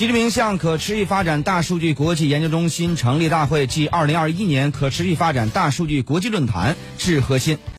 习近平向可持续发展大数据国际研究中心成立大会暨二零二一年可持续发展大数据国际论坛致贺信